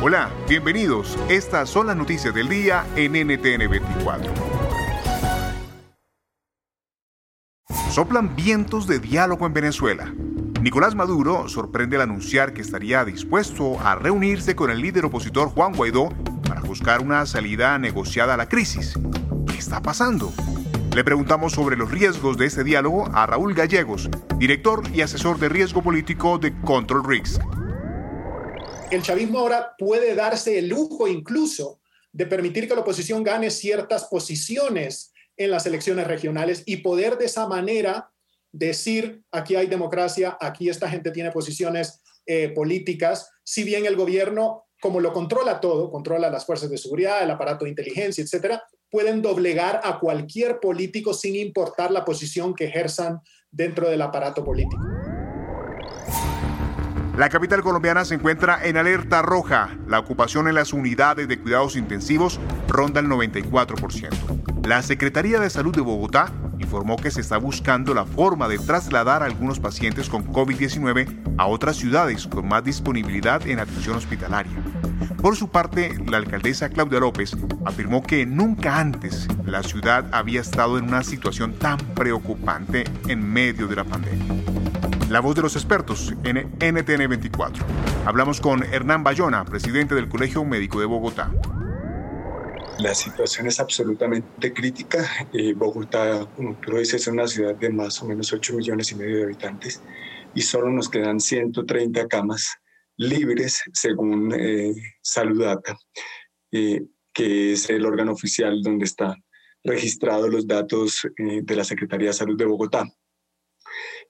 Hola, bienvenidos. Estas son las noticias del día en NTN 24. Soplan vientos de diálogo en Venezuela. Nicolás Maduro sorprende al anunciar que estaría dispuesto a reunirse con el líder opositor Juan Guaidó para buscar una salida negociada a la crisis. ¿Qué está pasando? Le preguntamos sobre los riesgos de este diálogo a Raúl Gallegos, director y asesor de riesgo político de Control Risk el chavismo ahora puede darse el lujo incluso de permitir que la oposición gane ciertas posiciones en las elecciones regionales y poder de esa manera decir, aquí hay democracia, aquí esta gente tiene posiciones eh, políticas, si bien el gobierno, como lo controla todo, controla las fuerzas de seguridad, el aparato de inteligencia, etcétera, pueden doblegar a cualquier político sin importar la posición que ejerzan dentro del aparato político. La capital colombiana se encuentra en alerta roja. La ocupación en las unidades de cuidados intensivos ronda el 94%. La Secretaría de Salud de Bogotá informó que se está buscando la forma de trasladar a algunos pacientes con COVID-19 a otras ciudades con más disponibilidad en atención hospitalaria. Por su parte, la alcaldesa Claudia López afirmó que nunca antes la ciudad había estado en una situación tan preocupante en medio de la pandemia. La voz de los expertos en NTN 24. Hablamos con Hernán Bayona, presidente del Colegio Médico de Bogotá. La situación es absolutamente crítica. Eh, Bogotá, como tú lo dices, es una ciudad de más o menos 8 millones y medio de habitantes y solo nos quedan 130 camas libres según eh, Saludata, eh, que es el órgano oficial donde están registrados los datos eh, de la Secretaría de Salud de Bogotá.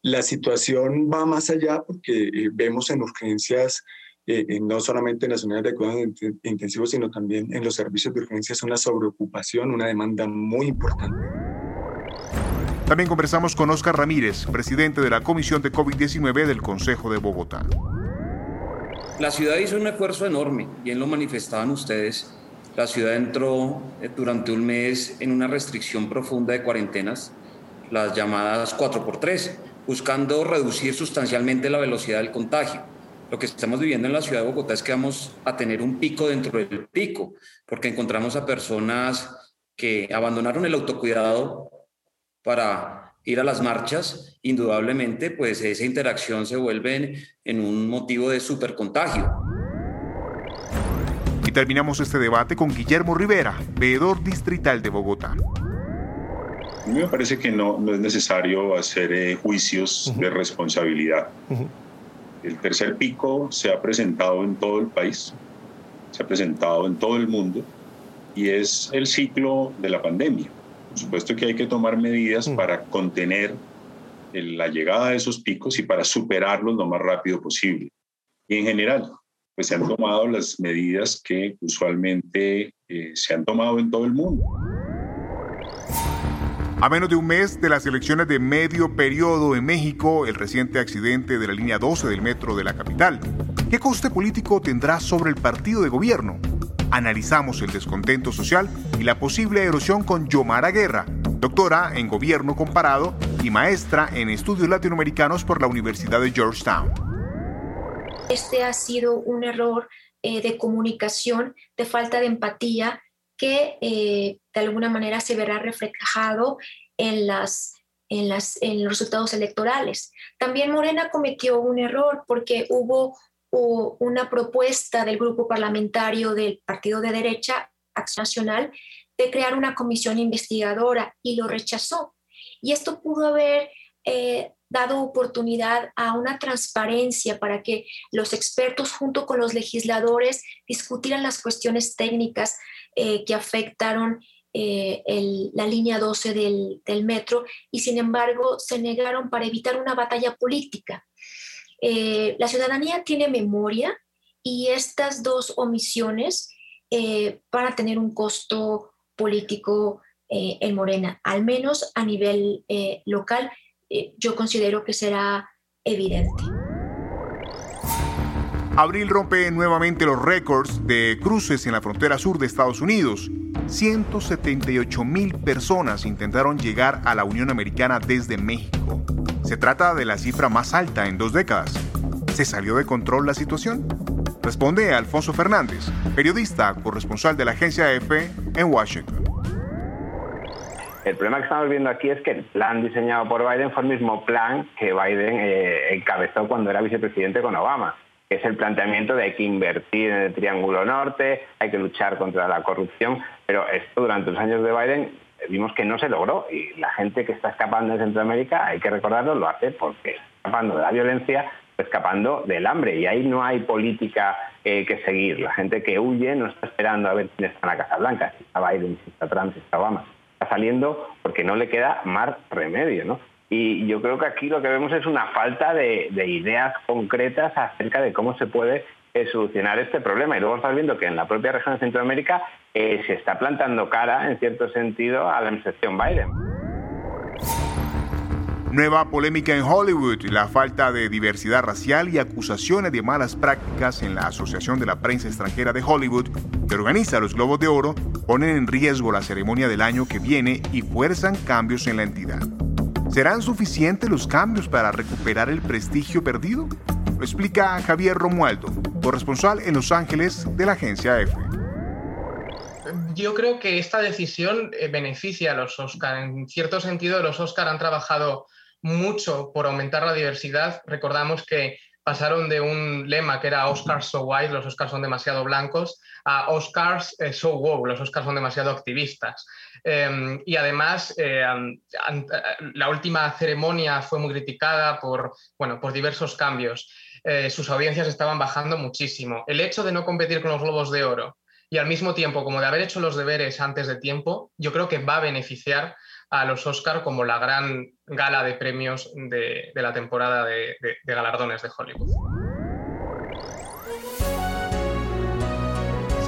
La situación va más allá porque eh, vemos en urgencias, eh, no solamente en las unidades de cuidados intensivos, sino también en los servicios de urgencias, una sobreocupación, una demanda muy importante. También conversamos con Oscar Ramírez, presidente de la Comisión de COVID-19 del Consejo de Bogotá. La ciudad hizo un esfuerzo enorme, bien lo manifestaban ustedes. La ciudad entró eh, durante un mes en una restricción profunda de cuarentenas, las llamadas 4x3 buscando reducir sustancialmente la velocidad del contagio. Lo que estamos viviendo en la ciudad de Bogotá es que vamos a tener un pico dentro del pico, porque encontramos a personas que abandonaron el autocuidado para ir a las marchas, indudablemente, pues esa interacción se vuelve en, un motivo de supercontagio. Y terminamos este debate con Guillermo Rivera, veedor distrital de Bogotá. A mí me parece que no, no es necesario hacer eh, juicios de responsabilidad. El tercer pico se ha presentado en todo el país, se ha presentado en todo el mundo y es el ciclo de la pandemia. Por supuesto que hay que tomar medidas para contener la llegada de esos picos y para superarlos lo más rápido posible. Y en general, pues se han tomado las medidas que usualmente eh, se han tomado en todo el mundo. A menos de un mes de las elecciones de medio periodo en México, el reciente accidente de la línea 12 del metro de la capital. ¿Qué coste político tendrá sobre el partido de gobierno? Analizamos el descontento social y la posible erosión con Yomara Guerra, doctora en gobierno comparado y maestra en estudios latinoamericanos por la Universidad de Georgetown. Este ha sido un error eh, de comunicación, de falta de empatía que eh, de alguna manera se verá reflejado en, las, en, las, en los resultados electorales. También Morena cometió un error porque hubo una propuesta del grupo parlamentario del Partido de Derecha, Acción Nacional, de crear una comisión investigadora y lo rechazó. Y esto pudo haber eh, dado oportunidad a una transparencia para que los expertos junto con los legisladores discutieran las cuestiones técnicas eh, que afectaron eh, la línea 12 del, del, metro y sin embargo se negaron para evitar una batalla política. Eh, la ciudadanía tiene memoria y estas dos omisiones van a tener un costo político en Morena, al menos a nivel local eh, yo considero que será evidente. Abril rompe nuevamente los récords de cruces en la frontera sur de Estados Unidos. 178 mil personas intentaron llegar a la Unión Americana desde México. Se trata de la cifra más alta en dos décadas. ¿Se salió de control la situación? Responde Alfonso Fernández, periodista corresponsal de la agencia EFE en Washington. El problema que estamos viendo aquí es que el plan diseñado por Biden fue el mismo plan que Biden eh, encabezó cuando era vicepresidente con Obama, que es el planteamiento de hay que invertir en el Triángulo Norte, hay que luchar contra la corrupción, pero esto durante los años de Biden vimos que no se logró y la gente que está escapando de Centroamérica, hay que recordarlo, lo hace porque está escapando de la violencia, escapando del hambre y ahí no hay política eh, que seguir. La gente que huye no está esperando a ver quién está en la Casa Blanca, si está Biden, si está Trump, si está Obama saliendo porque no le queda más remedio, ¿no? Y yo creo que aquí lo que vemos es una falta de, ideas concretas acerca de cómo se puede eh, solucionar este problema. Y luego estamos viendo que en la propia región de Centroamérica eh, se está plantando cara, en cierto sentido, a la administración Biden. Nueva polémica en Hollywood, la falta de diversidad racial y acusaciones de malas prácticas en la Asociación de la Prensa Extranjera de Hollywood, organiza los Globos de Oro, ponen en riesgo la ceremonia del año que viene y fuerzan cambios en la entidad. ¿Serán suficientes los cambios para recuperar el prestigio perdido? Lo explica Javier Romualdo, corresponsal en Los Ángeles de la agencia EFE. Yo creo que esta decisión eh, beneficia a los Oscar. En cierto sentido, los Oscar han trabajado mucho por aumentar la diversidad. Recordamos que pasaron de un lema que era Oscars so white, los Oscars son demasiado blancos, a Oscars eh, so woke, los Oscars son demasiado activistas. Em, y además, eh, la última ceremonia fue muy criticada por, bueno, por diversos cambios. Eh, sus audiencias estaban bajando muchísimo. El hecho de no competir con los Globos de Oro y al mismo tiempo, como de haber hecho los deberes antes de tiempo, yo creo que va a beneficiar a los Oscar como la gran gala de premios de, la temporada de galardones de Hollywood.